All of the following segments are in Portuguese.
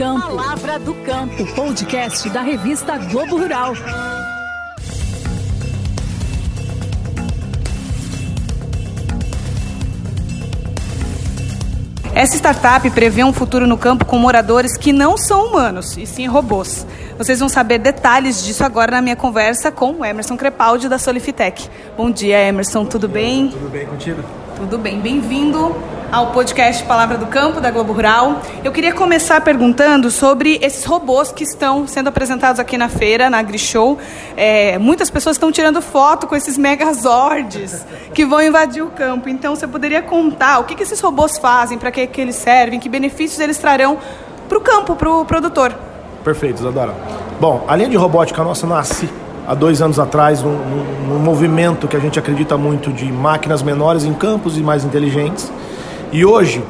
Campo. Palavra do Campo. O podcast da revista Globo Rural. Essa startup prevê um futuro no campo com moradores que não são humanos, e sim robôs. Vocês vão saber detalhes disso agora na minha conversa com o Emerson Crepaldi da Solifitec. Bom dia, Emerson, tudo bem? Tudo bem contigo? Tudo bem, bem-vindo ao podcast Palavra do Campo da Globo Rural. Eu queria começar perguntando sobre esses robôs que estão sendo apresentados aqui na feira, na AgriShow. É, muitas pessoas estão tirando foto com esses megazords que vão invadir o campo. Então, você poderia contar o que, que esses robôs fazem, para que, que eles servem, que benefícios eles trarão para o campo, para o produtor? Perfeito, Isadora. Bom, a linha de robótica nossa nasce há dois anos atrás num, num, num movimento que a gente acredita muito de máquinas menores em campos e mais inteligentes. E hoje,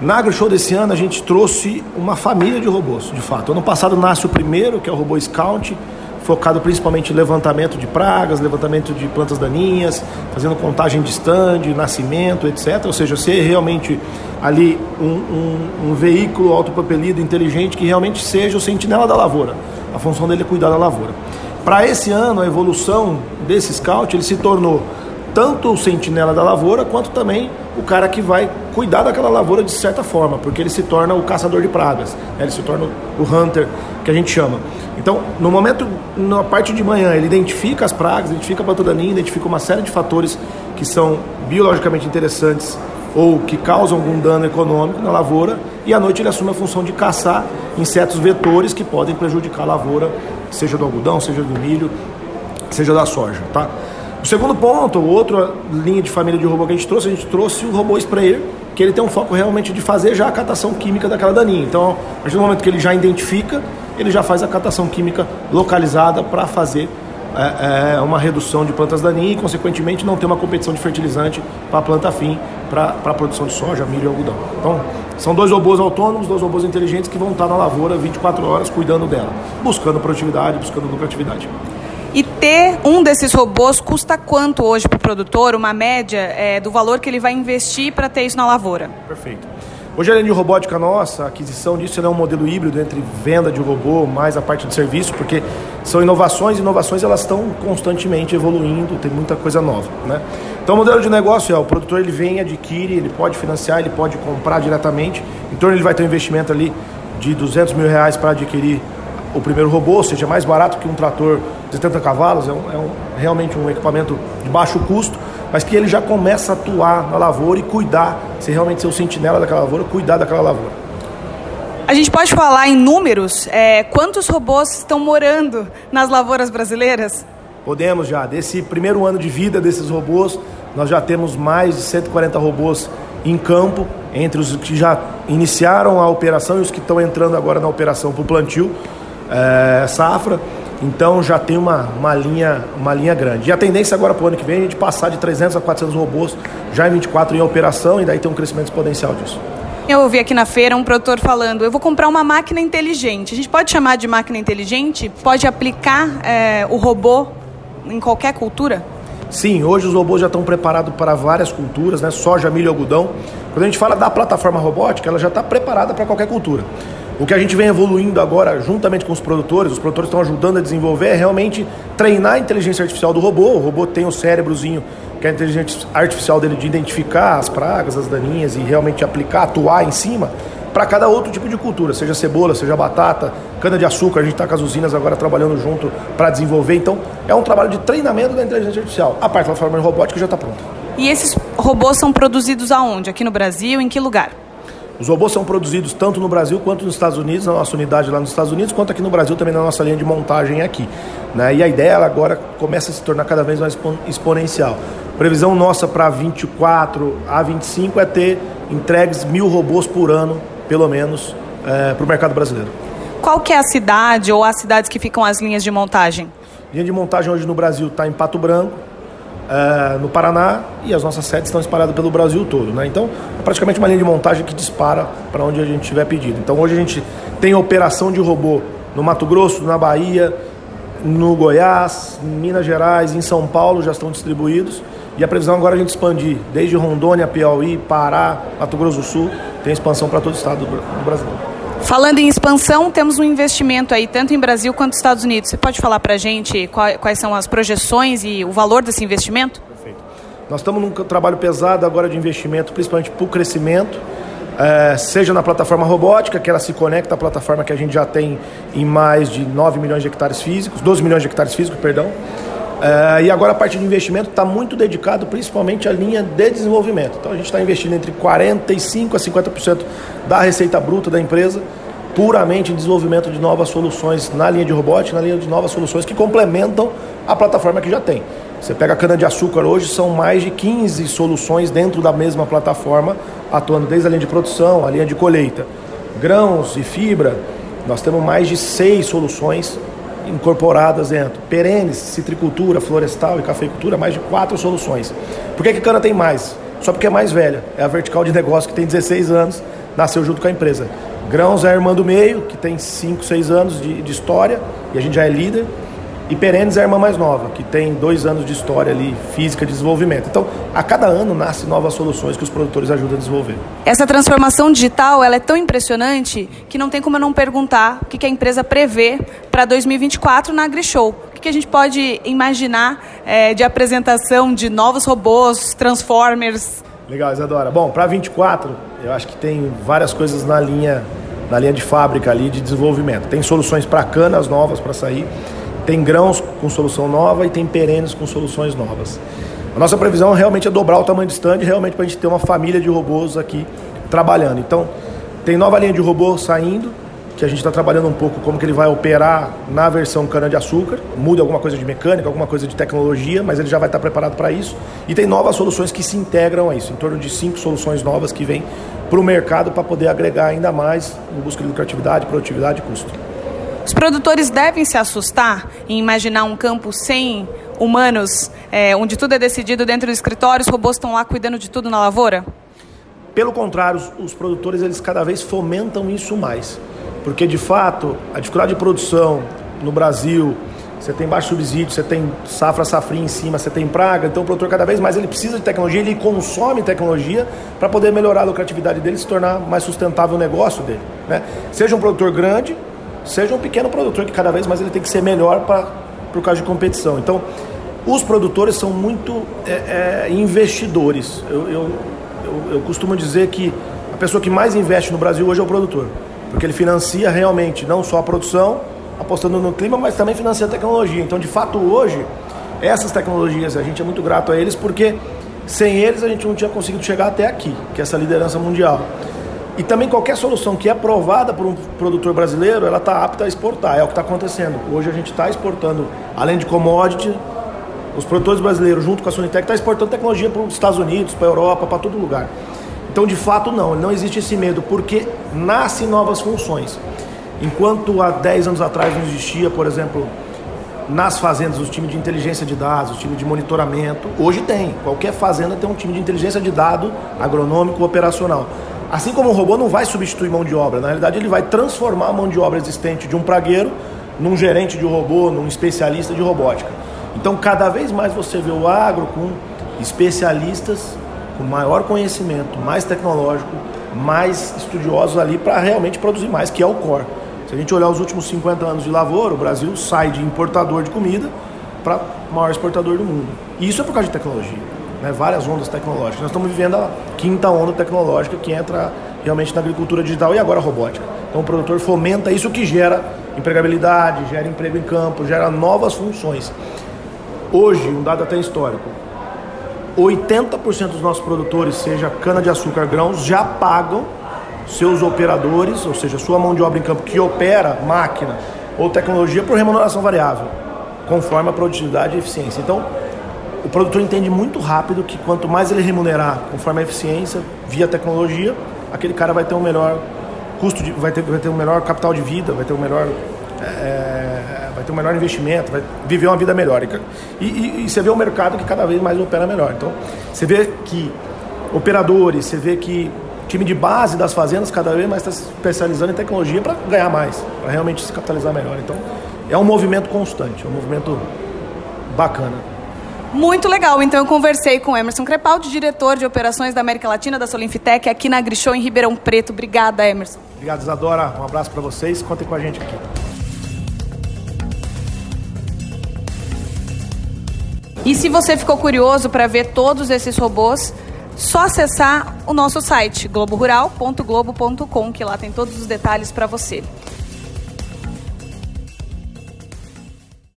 na AgriShow desse ano, a gente trouxe uma família de robôs, de fato. Ano passado nasce o primeiro, que é o robô Scout, focado principalmente em levantamento de pragas, levantamento de plantas daninhas, fazendo contagem de stand, nascimento, etc. Ou seja, ser realmente ali um, um, um veículo autopropelido, inteligente, que realmente seja o sentinela da lavoura. A função dele é cuidar da lavoura. Para esse ano, a evolução desse Scout, ele se tornou tanto o sentinela da lavoura, quanto também o cara que vai cuidar daquela lavoura de certa forma, porque ele se torna o caçador de pragas, né? ele se torna o hunter, que a gente chama. Então, no momento, na parte de manhã, ele identifica as pragas, identifica a planta daninha, identifica uma série de fatores que são biologicamente interessantes ou que causam algum dano econômico na lavoura, e à noite ele assume a função de caçar insetos vetores que podem prejudicar a lavoura, seja do algodão, seja do milho, seja da soja, tá? O segundo ponto, outra linha de família de robô que a gente trouxe, a gente trouxe o robô sprayer, que ele tem um foco realmente de fazer já a catação química daquela daninha. Então, a partir do momento que ele já identifica, ele já faz a catação química localizada para fazer é, é, uma redução de plantas daninhas e, consequentemente, não ter uma competição de fertilizante para a planta fim, para a produção de soja, milho e algodão. Então, são dois robôs autônomos, dois robôs inteligentes que vão estar na lavoura 24 horas cuidando dela, buscando produtividade, buscando lucratividade. Ter um desses robôs custa quanto hoje para o produtor, uma média é, do valor que ele vai investir para ter isso na lavoura? Perfeito. Hoje a linha de robótica nossa, a aquisição disso é um modelo híbrido entre venda de robô mais a parte de serviço, porque são inovações, inovações elas estão constantemente evoluindo, tem muita coisa nova, né? Então o modelo de negócio é, o produtor ele vem, adquire, ele pode financiar, ele pode comprar diretamente, então ele vai ter um investimento ali de 200 mil reais para adquirir o primeiro robô, ou seja, mais barato que um trator de 70 cavalos, é, um, é um, realmente um equipamento de baixo custo, mas que ele já começa a atuar na lavoura e cuidar, se realmente ser o sentinela daquela lavoura, cuidar daquela lavoura. A gente pode falar em números, é, quantos robôs estão morando nas lavouras brasileiras? Podemos já. Desse primeiro ano de vida desses robôs, nós já temos mais de 140 robôs em campo, entre os que já iniciaram a operação e os que estão entrando agora na operação para o plantio é, safra. Então já tem uma, uma, linha, uma linha grande. E a tendência agora para o ano que vem é a gente passar de 300 a 400 robôs já em 24 em operação e daí tem um crescimento exponencial disso. Eu ouvi aqui na feira um produtor falando: eu vou comprar uma máquina inteligente. A gente pode chamar de máquina inteligente? Pode aplicar é, o robô em qualquer cultura? Sim, hoje os robôs já estão preparados para várias culturas, né? soja, milho e algodão. Quando a gente fala da plataforma robótica, ela já está preparada para qualquer cultura. O que a gente vem evoluindo agora, juntamente com os produtores, os produtores estão ajudando a desenvolver, é realmente treinar a inteligência artificial do robô. O robô tem o cérebrozinho, que é a inteligência artificial dele de identificar as pragas, as daninhas e realmente aplicar, atuar em cima para cada outro tipo de cultura, seja cebola, seja batata, cana-de-açúcar. A gente está com as usinas agora trabalhando junto para desenvolver. Então, é um trabalho de treinamento da inteligência artificial. A parte da plataforma robótica já está pronta. E esses robôs são produzidos aonde? Aqui no Brasil? Em que lugar? Os robôs são produzidos tanto no Brasil quanto nos Estados Unidos, na nossa unidade lá nos Estados Unidos, quanto aqui no Brasil também na nossa linha de montagem aqui. Né? E a ideia agora começa a se tornar cada vez mais exponencial. Previsão nossa para 24 a 25 é ter entregues mil robôs por ano, pelo menos, é, para o mercado brasileiro. Qual que é a cidade ou as cidades que ficam as linhas de montagem? Linha de montagem hoje no Brasil está em Pato Branco, uh, no Paraná e as nossas sedes estão espalhadas pelo Brasil todo. Né? Então, é praticamente uma linha de montagem que dispara para onde a gente tiver pedido. Então, hoje a gente tem operação de robô no Mato Grosso, na Bahia, no Goiás, em Minas Gerais, em São Paulo já estão distribuídos. E a previsão agora é a gente expandir desde Rondônia, Piauí, Pará, Mato Grosso do Sul, tem expansão para todo o estado do Brasil. Falando em expansão, temos um investimento aí, tanto em Brasil quanto nos Estados Unidos. Você pode falar para a gente quais são as projeções e o valor desse investimento? Perfeito. Nós estamos num trabalho pesado agora de investimento, principalmente para o crescimento, é, seja na plataforma robótica, que ela se conecta à plataforma que a gente já tem em mais de 9 milhões de hectares físicos, 12 milhões de hectares físicos, perdão. É, e agora a parte de investimento está muito dedicado principalmente à linha de desenvolvimento. Então a gente está investindo entre 45% a 50% da receita bruta da empresa puramente em desenvolvimento de novas soluções na linha de robótica, na linha de novas soluções que complementam a plataforma que já tem. Você pega a cana-de-açúcar hoje, são mais de 15 soluções dentro da mesma plataforma, atuando desde a linha de produção, a linha de colheita. Grãos e fibra, nós temos mais de seis soluções incorporadas dentro. Perenes, citricultura, florestal e cafeicultura, mais de quatro soluções. Por que, que cana tem mais? Só porque é mais velha. É a vertical de negócio que tem 16 anos, nasceu junto com a empresa. Grãos é a irmã do meio, que tem 5, 6 anos de, de história, e a gente já é líder. E Perenes é a irmã mais nova, que tem dois anos de história ali, física de desenvolvimento. Então, a cada ano nascem novas soluções que os produtores ajudam a desenvolver. Essa transformação digital ela é tão impressionante que não tem como eu não perguntar o que a empresa prevê para 2024 na AgriShow. O que a gente pode imaginar é, de apresentação de novos robôs, transformers? Legal, Isadora. Bom, para 24, eu acho que tem várias coisas na linha, na linha de fábrica ali de desenvolvimento. Tem soluções para canas novas para sair tem grãos com solução nova e tem perenes com soluções novas. A nossa previsão realmente é dobrar o tamanho do stand, realmente para a gente ter uma família de robôs aqui trabalhando. Então, tem nova linha de robô saindo, que a gente está trabalhando um pouco como que ele vai operar na versão cana-de-açúcar. Muda alguma coisa de mecânica, alguma coisa de tecnologia, mas ele já vai estar preparado para isso. E tem novas soluções que se integram a isso, em torno de cinco soluções novas que vêm para o mercado para poder agregar ainda mais em busca de lucratividade, produtividade e custo. Os produtores devem se assustar em imaginar um campo sem humanos, é, onde tudo é decidido dentro do escritório, os robôs estão lá cuidando de tudo na lavoura? Pelo contrário, os, produtores eles cada vez fomentam isso mais, porque de fato a dificuldade de produção no Brasil, você tem baixo subsídio, você tem safra safrinha em cima, você tem praga, então o produtor cada vez mais ele precisa de tecnologia, ele consome tecnologia para poder melhorar a lucratividade dele se tornar mais sustentável o negócio dele. Né? Seja um produtor grande seja um pequeno produtor que cada vez mais ele tem que ser melhor para por causa de competição. Então, os produtores são muito é, é, investidores. Eu, eu, eu, eu, costumo dizer que a pessoa que mais investe no Brasil hoje é o produtor, porque ele financia realmente não só a produção, apostando no clima, mas também financia a tecnologia. Então, de fato, hoje, essas tecnologias, a gente é muito grato a eles, porque sem eles a gente não tinha conseguido chegar até aqui, que é essa liderança mundial. E também qualquer solução que é aprovada por um produtor brasileiro, ela está apta a exportar. É o que está acontecendo. Hoje a gente está exportando, além de commodity, os produtores brasileiros, junto com a Sonitec, está exportando tecnologia para os Estados Unidos, para a Europa, para todo lugar. Então, de fato, não, não existe esse medo, porque nascem novas funções. Enquanto há 10 anos atrás não existia, por exemplo, nas fazendas, os times de inteligência de dados, os times de monitoramento, hoje tem. Qualquer fazenda tem um time de inteligência de dado agronômico operacional. Assim como o robô não vai substituir mão de obra, na realidade ele vai transformar a mão de obra existente de um pragueiro num gerente de robô, num especialista de robótica. Então, cada vez mais você vê o agro com especialistas com maior conhecimento, mais tecnológico, mais estudiosos ali para realmente produzir mais, que é o core. Se a gente olhar os últimos 50 anos de lavoura, o Brasil sai de importador de comida para maior exportador do mundo. E isso é por causa de tecnologia né, várias ondas tecnológicas. Nós estamos vivendo a quinta onda tecnológica que entra realmente na agricultura digital e agora robótica. Então o produtor fomenta isso que gera empregabilidade, gera emprego em campo, gera novas funções. Hoje, um dado até histórico, 80% dos nossos produtores, seja cana-de-açúcar, grãos, já pagam seus operadores, ou seja, sua mão de obra em campo que opera máquina ou tecnologia por remuneração variável, conforme a produtividade e eficiência. Então, o produtor entende muito rápido que quanto mais ele remunerar conforme a eficiência, via tecnologia, aquele cara vai ter um melhor custo, de, vai, ter, vai ter um melhor capital de vida, vai ter um melhor, é, vai ter um melhor investimento, vai viver uma vida melhor. E, e, e você vê o mercado que cada vez mais opera melhor. Então, você vê que operadores, você vê que time de base das fazendas cada vez mais está se especializando em tecnologia para ganhar mais, para realmente se capitalizar melhor. Então, é um movimento constante, é um movimento bacana. Muito legal. Então eu conversei com Emerson Crepaldi, diretor de operações da América Latina da Solinfitec, aqui na Grishow, em Ribeirão Preto. Obrigada, Emerson. Obrigado, Isadora. Um abraço para vocês. Contem com a gente aqui. E se você ficou curioso para ver todos esses robôs, só acessar o nosso site globorural.globo.com, que lá tem todos os detalhes para você.